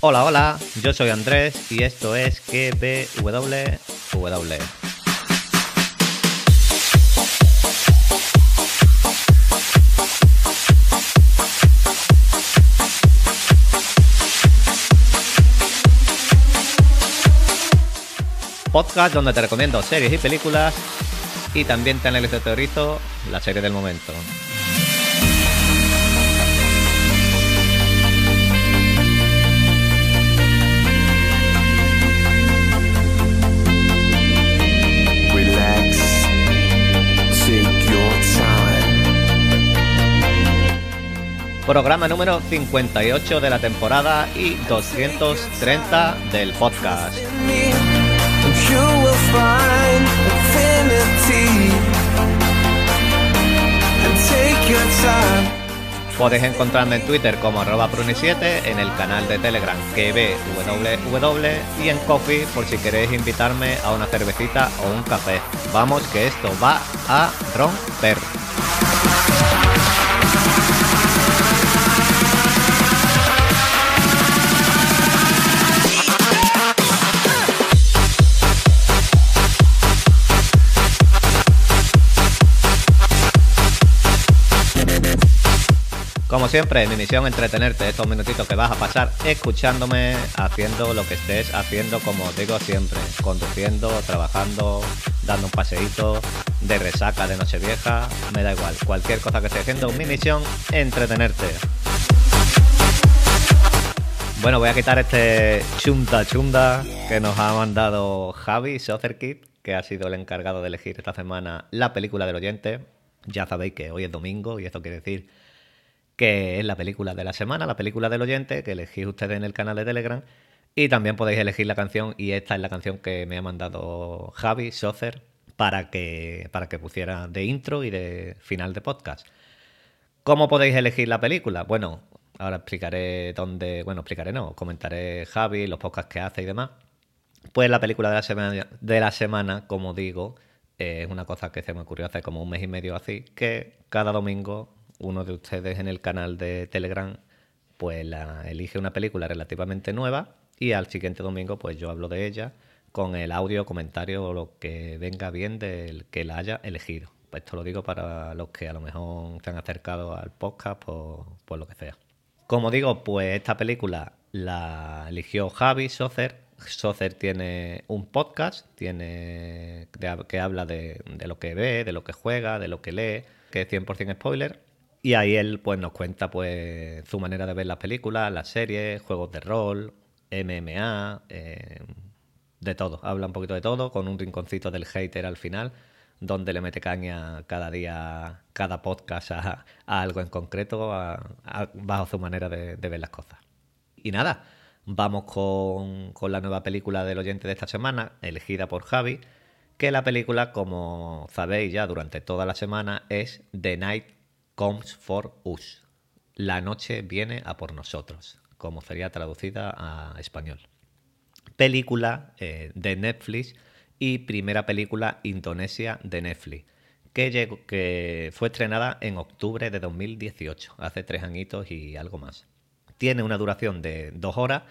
Hola, hola, yo soy Andrés y esto es KBWW. Podcast donde te recomiendo series y películas y también te analizo teorizo la serie del momento. Programa número 58 de la temporada y 230 del podcast. Podéis encontrarme en Twitter como arroba pruni7, en el canal de Telegram KBWW y en Coffee por si queréis invitarme a una cervecita o un café. Vamos que esto va a romper. Como siempre, mi misión es entretenerte estos minutitos que vas a pasar escuchándome, haciendo lo que estés haciendo, como digo siempre, conduciendo, trabajando, dando un paseíto, de resaca, de nochevieja, me da igual, cualquier cosa que estés haciendo, mi misión, entretenerte. Bueno, voy a quitar este chunta chunda que nos ha mandado Javi Sotherkit, que ha sido el encargado de elegir esta semana la película del oyente. Ya sabéis que hoy es domingo y esto quiere decir que es la película de la semana, la película del oyente, que elegís ustedes en el canal de Telegram. Y también podéis elegir la canción, y esta es la canción que me ha mandado Javi Socer para que, para que pusiera de intro y de final de podcast. ¿Cómo podéis elegir la película? Bueno, ahora explicaré dónde, bueno, explicaré no, comentaré Javi, los podcasts que hace y demás. Pues la película de la semana, de la semana como digo, es una cosa que se me ocurrió hace como un mes y medio así, que cada domingo uno de ustedes en el canal de Telegram pues la, elige una película relativamente nueva y al siguiente domingo pues yo hablo de ella con el audio, comentario o lo que venga bien del que la haya elegido. Pues esto lo digo para los que a lo mejor se han acercado al podcast por, por lo que sea. Como digo, pues esta película la eligió Javi Socer. Socer tiene un podcast, tiene que habla de, de lo que ve, de lo que juega, de lo que lee, que es 100% spoiler. Y ahí él pues nos cuenta pues su manera de ver las películas, las series, juegos de rol, MMA, eh, de todo. Habla un poquito de todo, con un rinconcito del hater al final, donde le mete caña cada día, cada podcast a, algo en concreto, a- bajo su manera de, de ver las cosas. Y nada, vamos con, con la nueva película del oyente de esta semana, elegida por Javi, que la película, como sabéis ya durante toda la semana, es The Night Comes for Us. La noche viene a por nosotros, como sería traducida a español. Película eh, de Netflix y primera película indonesia de Netflix, que, que fue estrenada en octubre de 2018, hace tres añitos y algo más. Tiene una duración de dos horas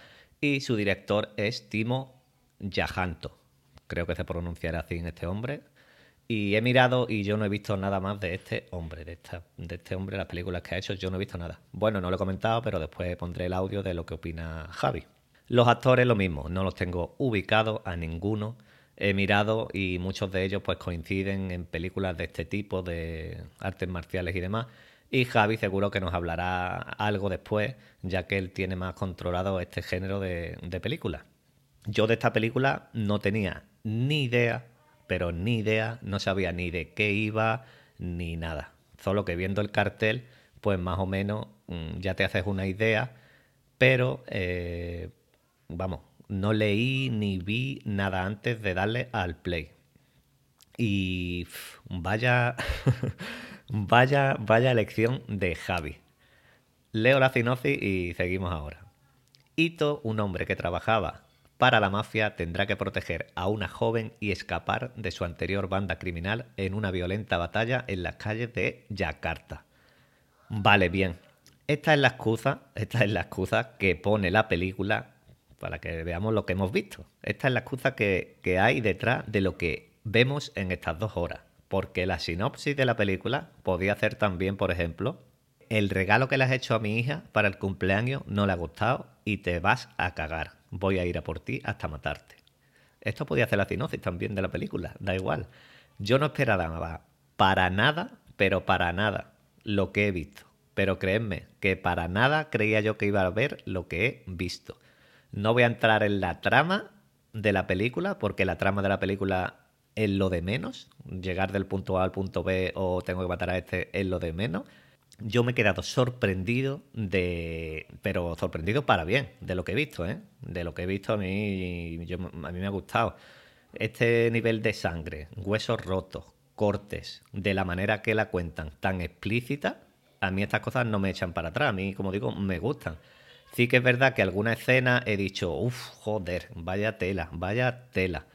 y su director es Timo Yajanto. Creo que se pronunciará así en este hombre. Y he mirado y yo no he visto nada más de este hombre, de, esta, de este hombre, las películas que ha hecho, yo no he visto nada. Bueno, no lo he comentado, pero después pondré el audio de lo que opina Javi. Los actores lo mismo, no los tengo ubicados a ninguno. He mirado y muchos de ellos pues coinciden en películas de este tipo, de artes marciales y demás. Y Javi seguro que nos hablará algo después, ya que él tiene más controlado este género de, de películas. Yo de esta película no tenía ni idea, pero ni idea, no sabía ni de qué iba ni nada. Solo que viendo el cartel, pues más o menos mm, ya te haces una idea, pero eh, vamos, no leí ni vi nada antes de darle al play. Y vaya, vaya, vaya elección de Javi. Leo la sinopsis y seguimos ahora. Ito, un hombre que trabajaba para la mafia, tendrá que proteger a una joven y escapar de su anterior banda criminal en una violenta batalla en las calles de Yakarta. Vale, bien. Esta es la excusa, esta es la excusa que pone la película para que veamos lo que hemos visto. Esta es la excusa que, hay detrás de lo que vemos en estas dos horas. Porque la sinopsis de la película podía hacer también, por ejemplo, el regalo que le has hecho a mi hija para el cumpleaños no le ha gustado y te vas a cagar. Voy a ir a por ti hasta matarte. Esto podía hacer la sinopsis también de la película, da igual. Yo no esperaba para nada, pero para nada, lo que he visto. Pero creedme que para nada creía yo que iba a ver lo que he visto. No voy a entrar en la trama de la película, porque la trama de la película es lo de menos. Llegar del punto A al punto B o tengo que matar a este es lo de menos. Yo me he quedado sorprendido de. Pero sorprendido para bien, de lo que he visto, ¿eh? De lo que he visto a mí, yo- a mí me ha gustado. Este nivel de sangre, huesos rotos, cortes, de la manera que la cuentan, tan explícita, a mí estas cosas no me echan para atrás. A mí, como digo, me gustan. Sí que es verdad que alguna escena he dicho, uff, joder, vaya tela, vaya tela.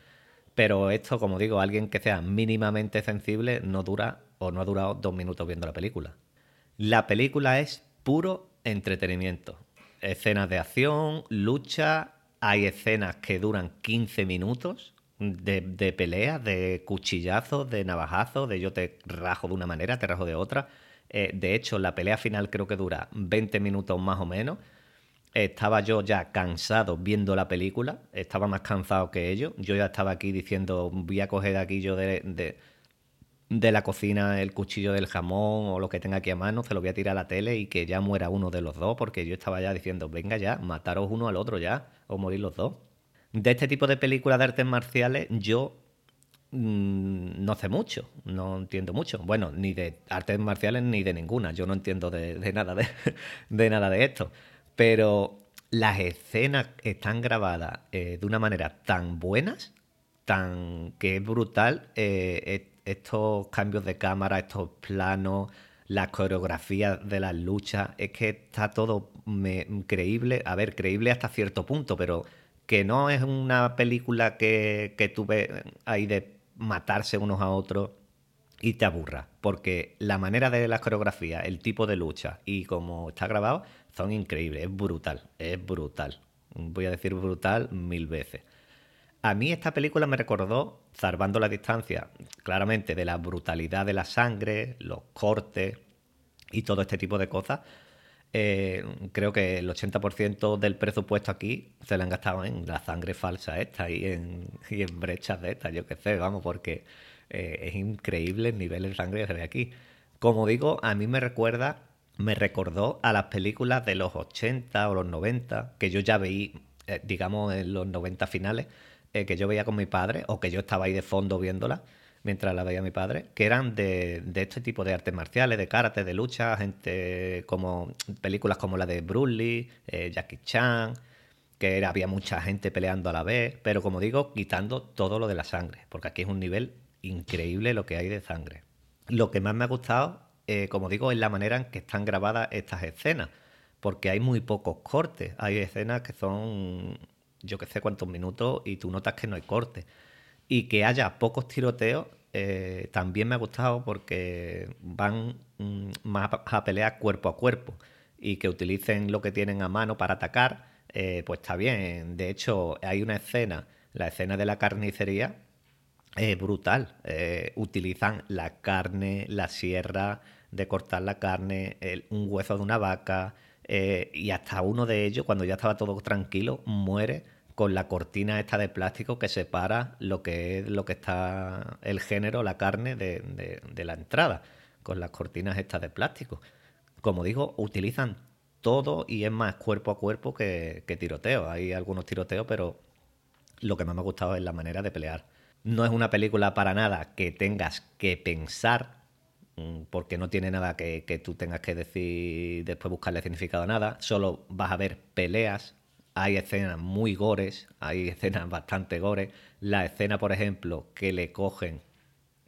Pero esto, como digo, alguien que sea mínimamente sensible no dura o no ha durado dos minutos viendo la película. La película es puro entretenimiento. Escenas de acción, lucha, hay escenas que duran 15 minutos de, de peleas, de cuchillazos, de navajazos, de yo te rajo de una manera, te rajo de otra. Eh, de hecho, la pelea final creo que dura 20 minutos más o menos. Estaba yo ya cansado viendo la película, estaba más cansado que ellos. Yo ya estaba aquí diciendo, voy a coger aquí yo de, de, de la cocina el cuchillo del jamón o lo que tenga aquí a mano, se lo voy a tirar a la tele y que ya muera uno de los dos, porque yo estaba ya diciendo, venga ya, mataros uno al otro ya, o morir los dos. De este tipo de películas de artes marciales, yo mm, no sé mucho, no entiendo mucho. Bueno, ni de artes marciales ni de ninguna. Yo no entiendo de, nada de, de nada de esto. Pero las escenas están grabadas eh, de una manera tan buenas, tan que es brutal. eh, estos cambios de cámara, estos planos, la coreografía de las luchas, es que está todo me- creíble. A ver, creíble hasta cierto punto, pero que no es una película que, que tú ves ahí de matarse unos a otros y te aburra, porque la manera de las coreografías, el tipo de lucha y cómo está grabado son increíbles, es brutal, es brutal. Voy a decir brutal mil veces. A mí esta película me recordó, salvando la distancia, claramente de la brutalidad de la sangre, los cortes y todo este tipo de cosas. Eh, creo que el 80% del presupuesto aquí se lo han gastado en la sangre falsa esta y en, y en brechas de estas, yo qué sé, vamos, porque eh, es increíble el nivel de sangre que se ve aquí. Como digo, a mí me recuerda, me recordó a las películas de los 80 o los 90, que yo ya veí, eh, digamos, en los 90 finales, eh, que yo veía con mi padre, o que yo estaba ahí de fondo viéndola, mientras la veía mi padre, que eran de, este tipo de artes marciales, de karate, de lucha, gente como películas como la de Bruce Lee, eh, Jackie Chan, que había mucha gente peleando a la vez, pero como digo, quitando todo lo de la sangre, porque aquí es un nivel increíble lo que hay de sangre. Lo que más me ha gustado, eh, como digo, es la manera en que están grabadas estas escenas, porque hay muy pocos cortes, hay escenas que son yo que sé cuántos minutos y tú notas que no hay corte. Y que haya pocos tiroteos eh, también me ha gustado porque van mm, más a pelear cuerpo a cuerpo y que utilicen lo que tienen a mano para atacar, eh, pues está bien. De hecho, hay una escena, la escena de la carnicería, es brutal. Eh, utilizan la carne, la sierra de cortar la carne, un hueso de una vaca, eh, y hasta uno de ellos, cuando ya estaba todo tranquilo, muere con la cortina esta de plástico que separa lo que es lo que está el género, la carne, de, la entrada, con las cortinas estas de plástico. Como digo, utilizan todo y es más cuerpo a cuerpo que, que tiroteo. Hay algunos tiroteos, pero lo que más me ha gustado es la manera de pelear. No es una película para nada que tengas que pensar, porque no tiene nada que, que tú tengas que decir, después buscarle significado a nada. Solo vas a ver peleas. Hay escenas muy gores, hay escenas bastante gores. La escena, por ejemplo, que le cogen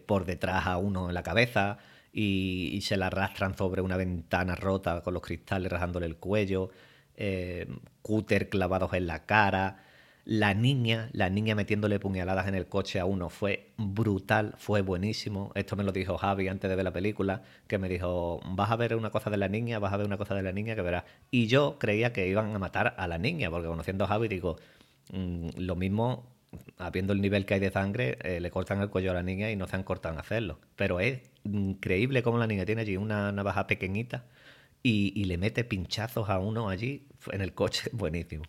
por detrás a uno en la cabeza y, y se la arrastran sobre una ventana rota con los cristales rajándole el cuello, eh, cúter clavados en la cara. La niña, la niña metiéndole puñaladas en el coche a uno fue brutal, fue buenísimo. Esto me lo dijo Javi antes de ver la película, que me dijo, vas a ver una cosa de la niña, vas a ver una cosa de la niña que verás. Y yo creía que iban a matar a la niña, porque conociendo a Javi digo, mm, lo mismo, habiendo el nivel que hay de sangre, eh, le cortan el cuello a la niña y no se han cortado en hacerlo. Pero es increíble cómo la niña tiene allí una navaja pequeñita y, y le mete pinchazos a uno allí en el coche, buenísimo.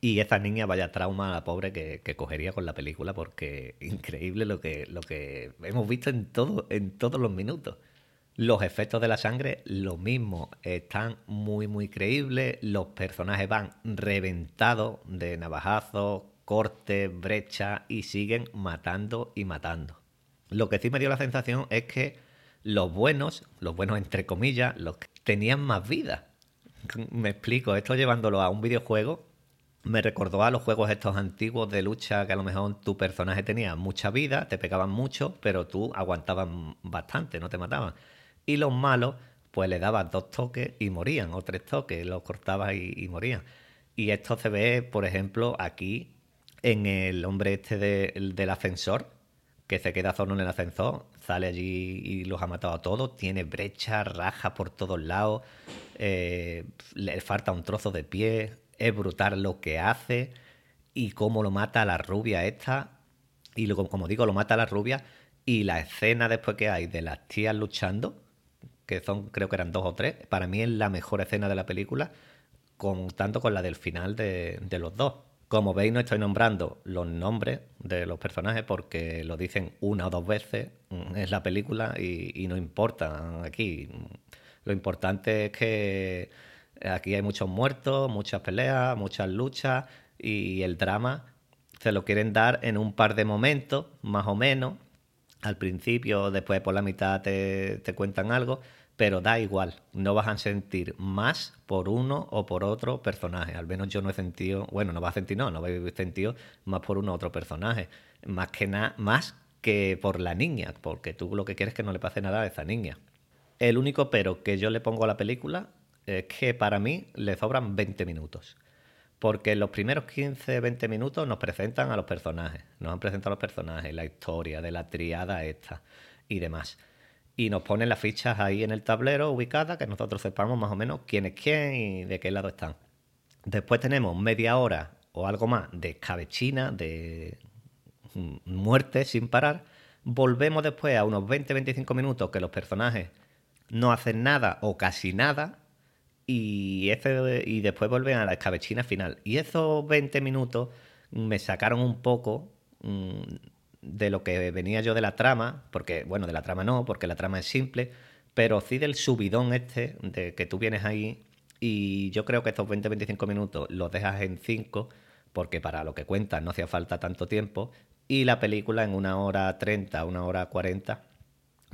Y esa niña, vaya trauma a la pobre que, que cogería con la película, porque increíble lo que, lo que hemos visto en, todo, en todos los minutos. Los efectos de la sangre, lo mismo, están muy, muy creíbles. Los personajes van reventados de navajazos, cortes, brechas y siguen matando y matando. Lo que sí me dio la sensación es que los buenos, los buenos entre comillas, los que tenían más vida. Me explico, esto llevándolo a un videojuego, me recordó a los juegos estos antiguos de lucha que a lo mejor tu personaje tenía mucha vida, te pegaban mucho, pero tú aguantabas bastante, no te mataban. Y los malos, pues le dabas dos toques y morían, o tres toques, los cortabas y, y morían. Y esto se ve, por ejemplo, aquí en el hombre este de- del ascensor, que se queda solo en el ascensor, sale allí y los ha matado a todos, tiene brechas, rajas por todos lados, eh, le falta un trozo de pie, es brutal lo que hace y cómo lo mata la rubia esta, y luego, como digo, lo mata la rubia, y la escena después que hay de las tías luchando, que son, creo que eran dos o tres, para mí es la mejor escena de la película, contando con la del final de, de los dos. Como veis, no estoy nombrando los nombres de los personajes porque lo dicen una o dos veces en la película y, y no importa aquí. Lo importante es que aquí hay muchos muertos, muchas peleas, muchas luchas y el drama se lo quieren dar en un par de momentos, más o menos. Al principio, después por la mitad te, cuentan algo, pero da igual, no vas a sentir más por uno o por otro personaje. Al menos yo no he sentido, bueno, no vas a sentir, no, no habéis sentido más por uno u otro personaje. Más que nada, más que por la niña, porque tú lo que quieres es que no le pase nada a esa niña. El único pero que yo le pongo a la película es que para mí le sobran 20 minutos. Porque en los primeros 15-20 minutos nos presentan a los personajes. Nos han presentado a los personajes, la historia de la triada esta y demás. Y nos ponen las fichas ahí en el tablero ubicadas, que nosotros sepamos más o menos quién es quién y de qué lado están. Después tenemos media hora o algo más de escabechina, de mm, muerte sin parar. Volvemos después a unos 20-25 minutos que los personajes no hacen nada o casi nada y, ese- y después vuelven a la escabechina final. Y esos 20 minutos me sacaron un poco mm, de lo que venía yo de la trama, porque, bueno, de la trama no, porque la trama es simple, pero sí del subidón este, de que tú vienes ahí y yo creo que estos 20-25 minutos los dejas en 5, porque para lo que cuentas no hacía falta tanto tiempo, y la película en una hora 30, una hora 40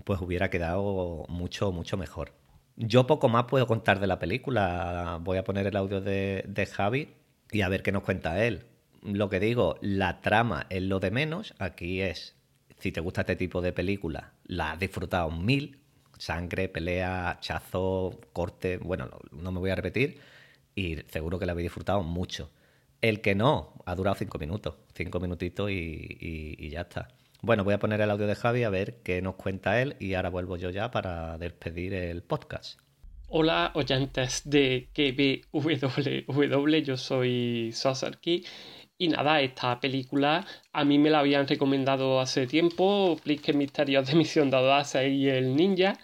pues hubiera quedado mucho, mucho mejor. Yo poco más puedo contar de la película. Voy a poner el audio de, de Javi y a ver qué nos cuenta él. Lo que digo, la trama es lo de menos. Aquí es, si te gusta este tipo de película, la has disfrutado mil. Sangre, pelea, hachazo, corte. Bueno, no- me voy a repetir. Y seguro que la habéis disfrutado mucho. El que no, ha durado cinco minutos. Cinco minutitos y ya está. Bueno, voy a poner el audio de Javi a ver qué nos cuenta él y ahora vuelvo yo ya para despedir el podcast. Hola oyentes de KBWW, yo soy Sosarki y nada, esta película a mí me la habían recomendado hace tiempo, Plique Misterios de Misión de Audacia y el Ninja,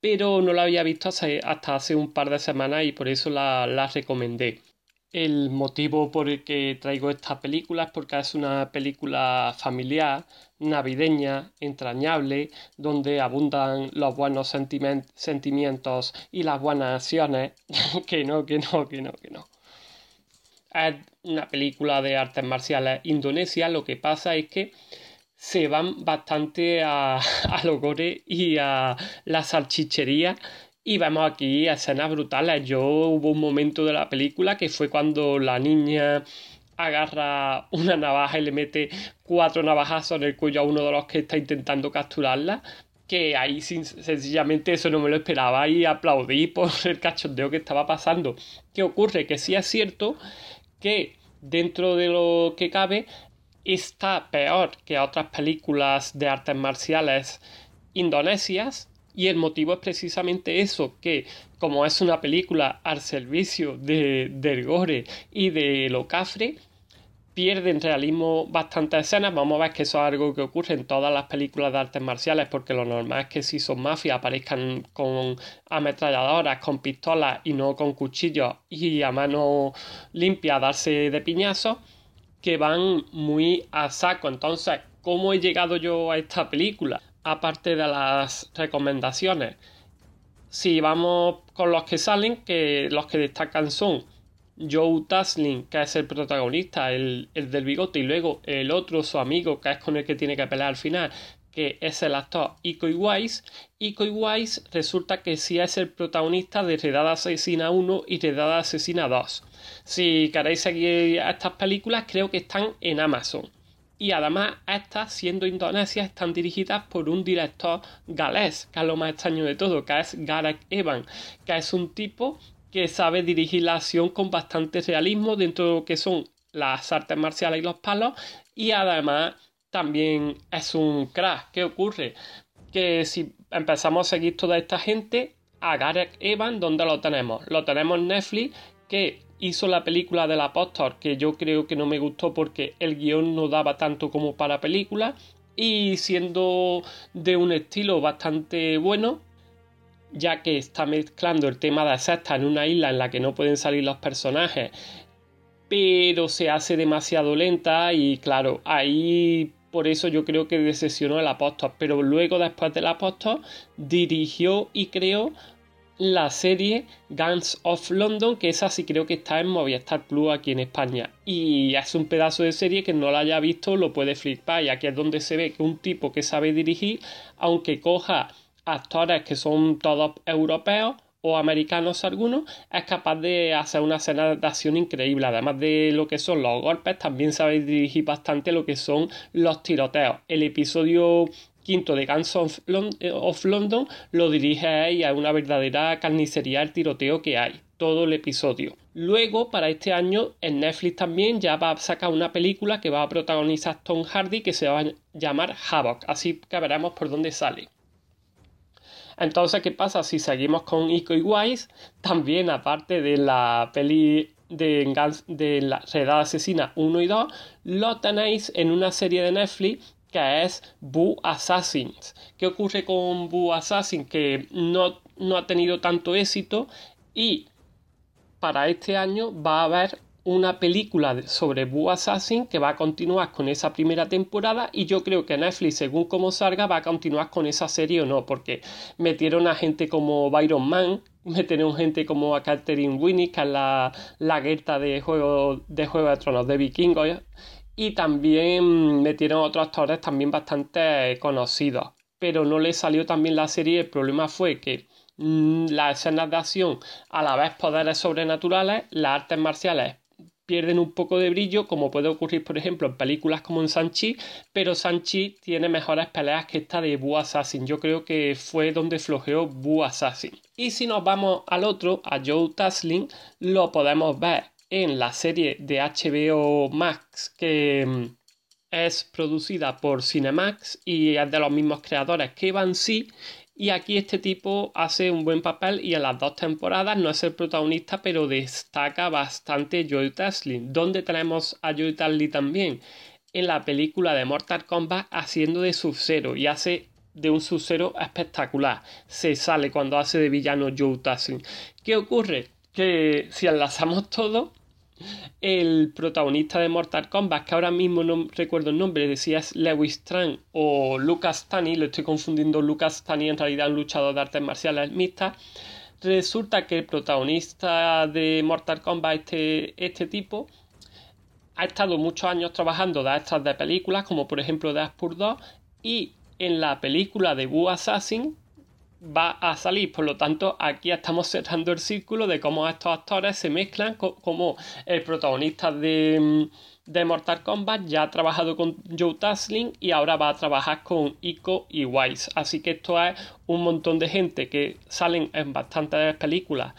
pero no la había visto hasta hace un par de semanas y por eso la, la recomendé. El motivo por el que traigo esta película es porque es una película familiar, navideña, entrañable, donde abundan los buenos sentimientos y las buenas acciones. que no, que no, que no, que no. Es una película de artes marciales indonesia. Lo que pasa es que se van bastante a, a los gore y a la salchichería. Y vemos aquí escenas brutales. Yo hubo un momento de la película que fue cuando la niña agarra una navaja y le mete cuatro navajazos en el cuello a uno de los que está intentando capturarla. Que ahí sencillamente eso no me lo esperaba y aplaudí por el cachondeo que estaba pasando. ¿Qué ocurre? Que sí es cierto que dentro de lo que cabe, está peor que otras películas de artes marciales indonesias y el motivo es precisamente eso, que como es una película al servicio de, del gore y de lo cafre, pierde en realismo bastantes escenas. Vamos a ver que eso es algo que ocurre en todas las películas de artes marciales, porque lo normal es que si son mafias aparezcan con ametralladoras, con pistolas y no con cuchillos y a mano limpia darse de piñazos, que van muy a saco. Entonces, ¿cómo he llegado yo a esta película? Aparte de las recomendaciones. Si vamos con los que salen, que los que destacan son Joe Taslim, que es el protagonista, el, del bigote, y luego el otro, su amigo, que es con el que tiene que pelear al final, que es el actor Iko Wise. Iko Wise resulta que sí es el protagonista de Redada Asesina 1 y Redada Asesina 2. Si queréis seguir estas películas, creo que están en Amazon. Y además, estas, siendo indonesias, están dirigidas por un director galés, que es lo más extraño de todo, que es Gareth Evan, que es un tipo que sabe dirigir la acción con bastante realismo dentro de lo que son las artes marciales y los palos y además también es un crack. ¿Qué ocurre? Que si empezamos a seguir toda esta gente, a Gareth Evan, ¿dónde lo tenemos? Lo tenemos en Netflix, que hizo la película del apóstol, que yo creo que no me gustó porque el guion no daba tanto como para película, y siendo de un estilo bastante bueno, ya que está mezclando el tema de secta en una isla en la que no pueden salir los personajes, pero se hace demasiado lenta y claro, ahí por eso yo creo que decepcionó el apóstol, pero luego después del apóstol dirigió y creó la serie Guns of London, que esa sí creo que está en Movistar Plus aquí en España. Y es un pedazo de serie que no la haya visto, lo puede flipar. Y aquí es donde se ve que un tipo que sabe dirigir, aunque coja actores que son todos europeos o americanos algunos, es capaz de hacer una escena de acción increíble. Además de lo que son los golpes, también sabe dirigir bastante lo que son los tiroteos. El episodio quinto de Guns of, London lo dirige y es una verdadera carnicería el tiroteo que hay. Todo el episodio. Luego, para este año, en Netflix también ya va a sacar una película que va a protagonizar Tom Hardy que se va a llamar Havoc. Así que veremos por dónde sale. Entonces, ¿qué pasa? Si seguimos con Ico y Wise, también aparte de la peli de, de la Redada Asesina 1 y 2, lo tenéis en una serie de Netflix que es Boo Assassins. ¿Qué ocurre con Boo Assassin? Que no, no ha tenido tanto éxito y para este año va a haber una película sobre Boo Assassin que va a continuar con esa primera temporada y yo creo que Netflix, según como salga, va a continuar con esa serie o no, porque metieron a gente como Byron Man, metieron gente como a Catherine Winnie, que es la, la guerta de Juego de, Juego de Tronos de Vikingos, y también metieron otros actores también bastante conocidos, pero no le salió también la serie, el problema fue que mm, las escenas de acción, a la vez poderes sobrenaturales, las artes marciales pierden un poco de brillo, como puede ocurrir, por ejemplo, en películas como en Sanchi, pero Sanchi tiene mejores peleas que esta de Boo Assassin. Yo creo que fue donde flojeó Boo Assassin. Y si nos vamos al otro, a Joe Taslim, lo podemos ver en la serie de HBO Max que mm, es producida por Cinemax y es de los mismos creadores que C y aquí este tipo hace un buen papel y en las dos temporadas no es el protagonista, pero destaca bastante Joey Taslim. ¿Dónde tenemos a Joey Taslim también? En la película de Mortal Kombat haciendo de Sub-Zero y hace de un Sub-Zero espectacular. Se sale cuando hace de villano Joe Taslim. ¿Qué ocurre? Que si enlazamos todo, el protagonista de Mortal Kombat, que ahora mismo no recuerdo el nombre, decía Lewis Tran o Lucas Tani, lo estoy confundiendo, Lucas Tani en realidad un luchador de artes marciales mixtas, resulta que el protagonista de Mortal Kombat, este, este tipo, ha estado muchos años trabajando de extras de películas, como por ejemplo de Aspur 2, y en la película de Wu Assassin va a salir. Por lo tanto, aquí estamos cerrando el círculo de cómo estos actores se mezclan, como el protagonista de, de Mortal Kombat ya ha trabajado con Joe Taslim y ahora va a trabajar con Ico y Wise. Así que esto es un montón de gente que salen en bastantes películas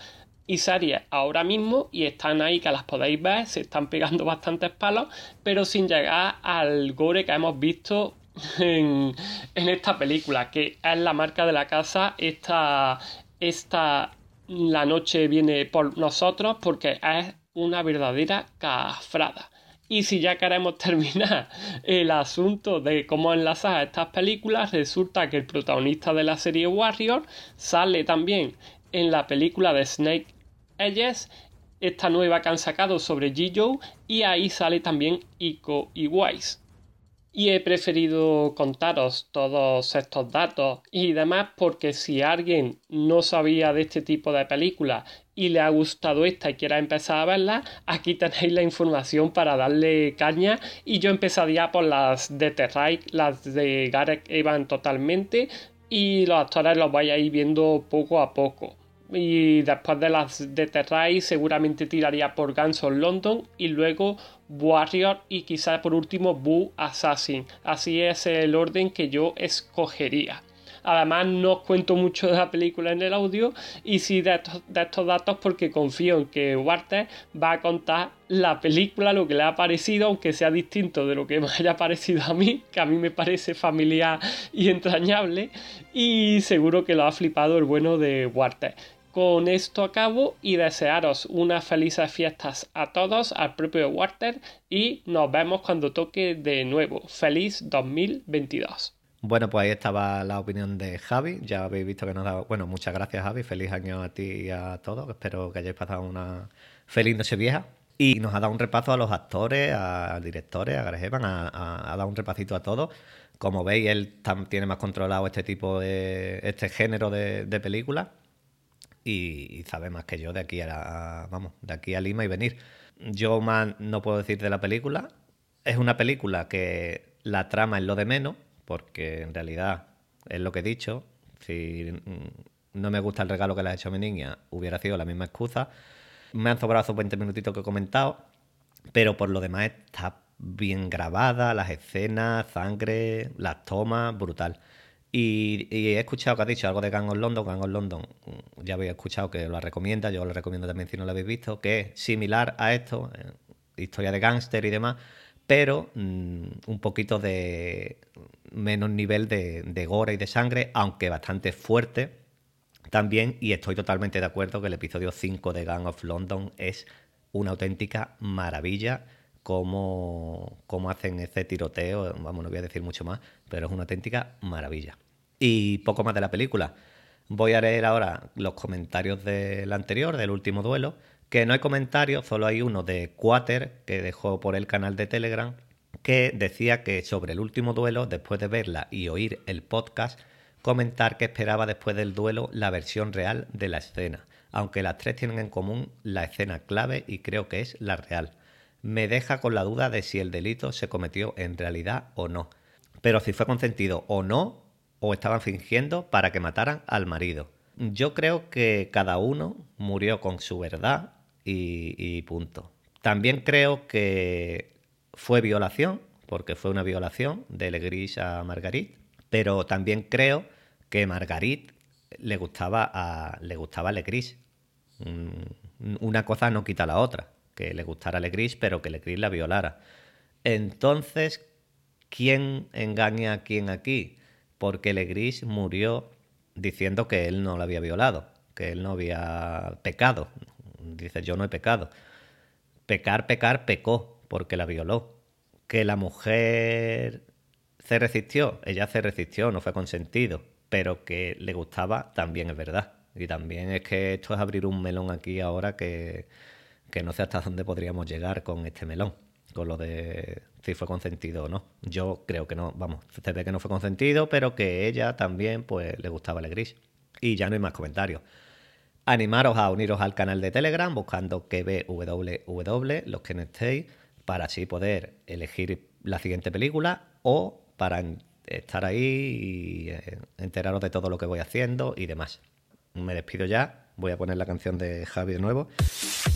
y series ahora mismo y están ahí que las podéis ver, se están pegando bastantes palos, pero sin llegar al gore que hemos visto en, esta película, que es la marca de la casa, esta, esta La noche viene por nosotros porque es una verdadera cafrada. Y si ya queremos terminar el asunto de cómo enlazar estas películas, resulta que el protagonista de la serie Warrior sale también en la película de Snake Edges, esta nueva que han sacado sobre G-Joe, y ahí sale también Iko Wise. Y he preferido contaros todos estos datos y demás porque si alguien no sabía de este tipo de películas y le ha gustado esta y quiera empezar a verla, aquí tenéis la información para darle caña y yo empezaría por las de Terraik, las de Gareth Evan totalmente y los actores los vais a ir viendo poco a poco. Y después de las de Terrai seguramente tiraría por Guns of London y luego Warrior y quizás por último Boo Assassin. Así es el orden que yo escogería. Además no os cuento mucho de la película en el audio y sí de estos, datos porque confío en que Walter va a contar la película, lo que le ha parecido, aunque sea distinto de lo que me haya parecido a mí, que a mí me parece familiar y entrañable y seguro que lo ha flipado el bueno de Walter. Con esto acabo y desearos unas felices fiestas a todos, al propio Walter y nos vemos cuando toque de nuevo. Feliz 2022. Bueno, pues ahí estaba la opinión de Javi. Ya habéis visto que nos dado. Bueno, muchas gracias, Javi. Feliz año a ti y a todos. Espero que hayáis pasado una feliz noche vieja. Y nos ha dado un repaso a los actores, a directores, a Greg ha, dado un repasito a todos. Como veis, él tiene más controlado este tipo de. este género de, de películas y, sabe más que yo de aquí a, vamos, de aquí a Lima y venir. Yo más no puedo decir de la película. Es una película que la trama es lo de menos, porque en realidad es lo que he dicho. Si no me gusta el regalo que le ha hecho a mi niña, hubiera sido la misma excusa. Me han sobrado esos 20 minutitos que he comentado, pero por lo demás está bien grabada, las escenas, sangre, las tomas, brutal. Y, he escuchado que has dicho algo de Gang of London. Gang of London, mm, ya había escuchado que lo recomienda, yo lo recomiendo también si no lo habéis visto, que es similar a esto, eh, historia de gángster y demás, pero mm, un poquito de menos nivel de, de gore y de sangre, aunque bastante fuerte también. Y estoy totalmente de acuerdo que el episodio 5 de Gang of London es una auténtica maravilla cómo, cómo hacen ese tiroteo, vamos, no voy a decir mucho más, pero es una auténtica maravilla. Y poco más de la película. Voy a leer ahora los comentarios del anterior, del último duelo, que no hay comentarios, solo hay uno de Quater, que dejó por el canal de Telegram, que decía que sobre el último duelo, después de verla y oír el podcast, comentar que esperaba después del duelo la versión real de la escena, aunque las tres tienen en común la escena clave y creo que es la real me deja con la duda de si el delito se cometió en realidad o no. Pero si fue consentido o no, o estaban fingiendo para que mataran al marido. Yo creo que cada uno murió con su verdad y, punto. También creo que fue violación, porque fue una violación de Legris a Margarit, pero también creo que Margarit le gustaba a, le gustaba a Legris. Mm, una cosa no quita la otra que le gustara Legris, pero que Legris la violara. Entonces, ¿quién engaña a quién aquí? Porque Legris murió diciendo que él no la había violado, que él no había pecado. Dice, yo no he pecado. Pecar, pecar, pecó, porque la violó. Que la mujer se resistió, ella se resistió, no fue consentido, pero que le gustaba también es verdad. Y también es que esto es abrir un melón aquí ahora que que no sé hasta dónde podríamos llegar con este melón, con lo de si fue consentido o no. Yo creo que no, vamos, se ve que no fue consentido, pero que ella también pues le gustaba el gris. Y ya no hay más comentarios. Animaros a uniros al canal de Telegram buscando KBWW, los que no estéis, para así poder elegir la siguiente película o para estar ahí y eh, enteraros de todo lo que voy haciendo y demás. Me despido ya Voy a poner la canción de Javi de nuevo.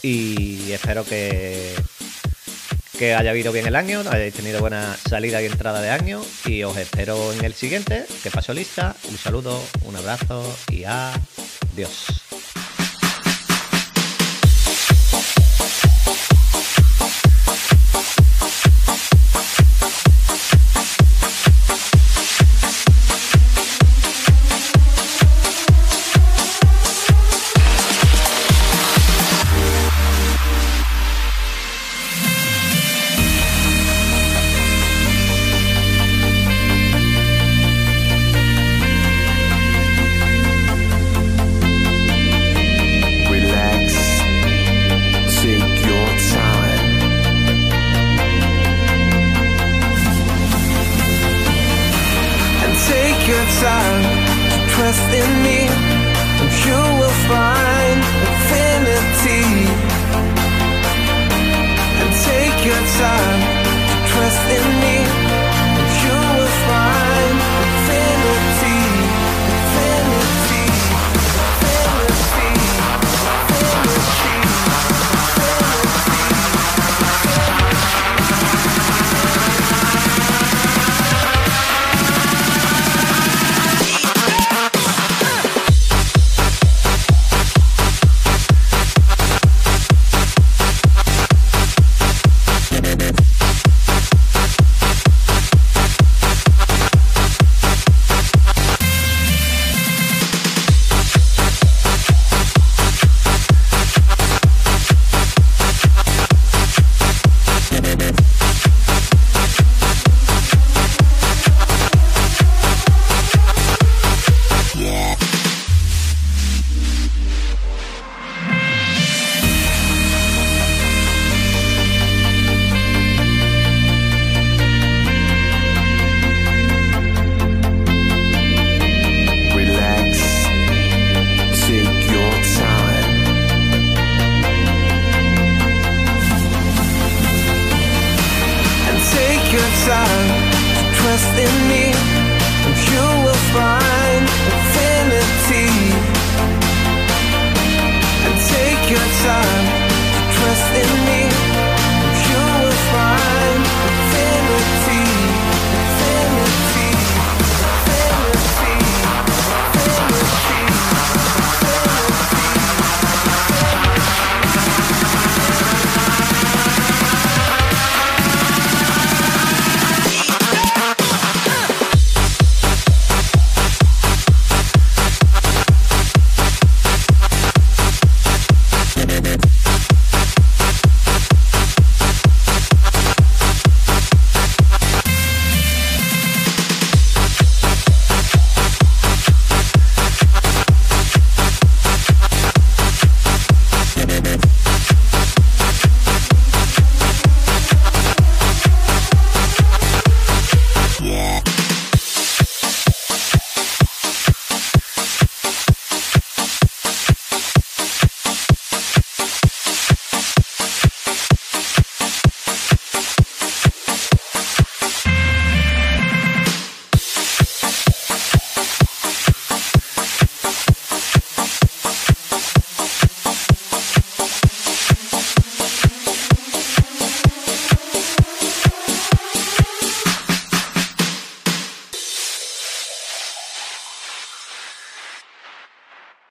Y espero que, que haya habido bien el año, hayáis tenido buena salida y entrada de año. Y os espero en el siguiente. Que paso lista. Un saludo, un abrazo y adiós.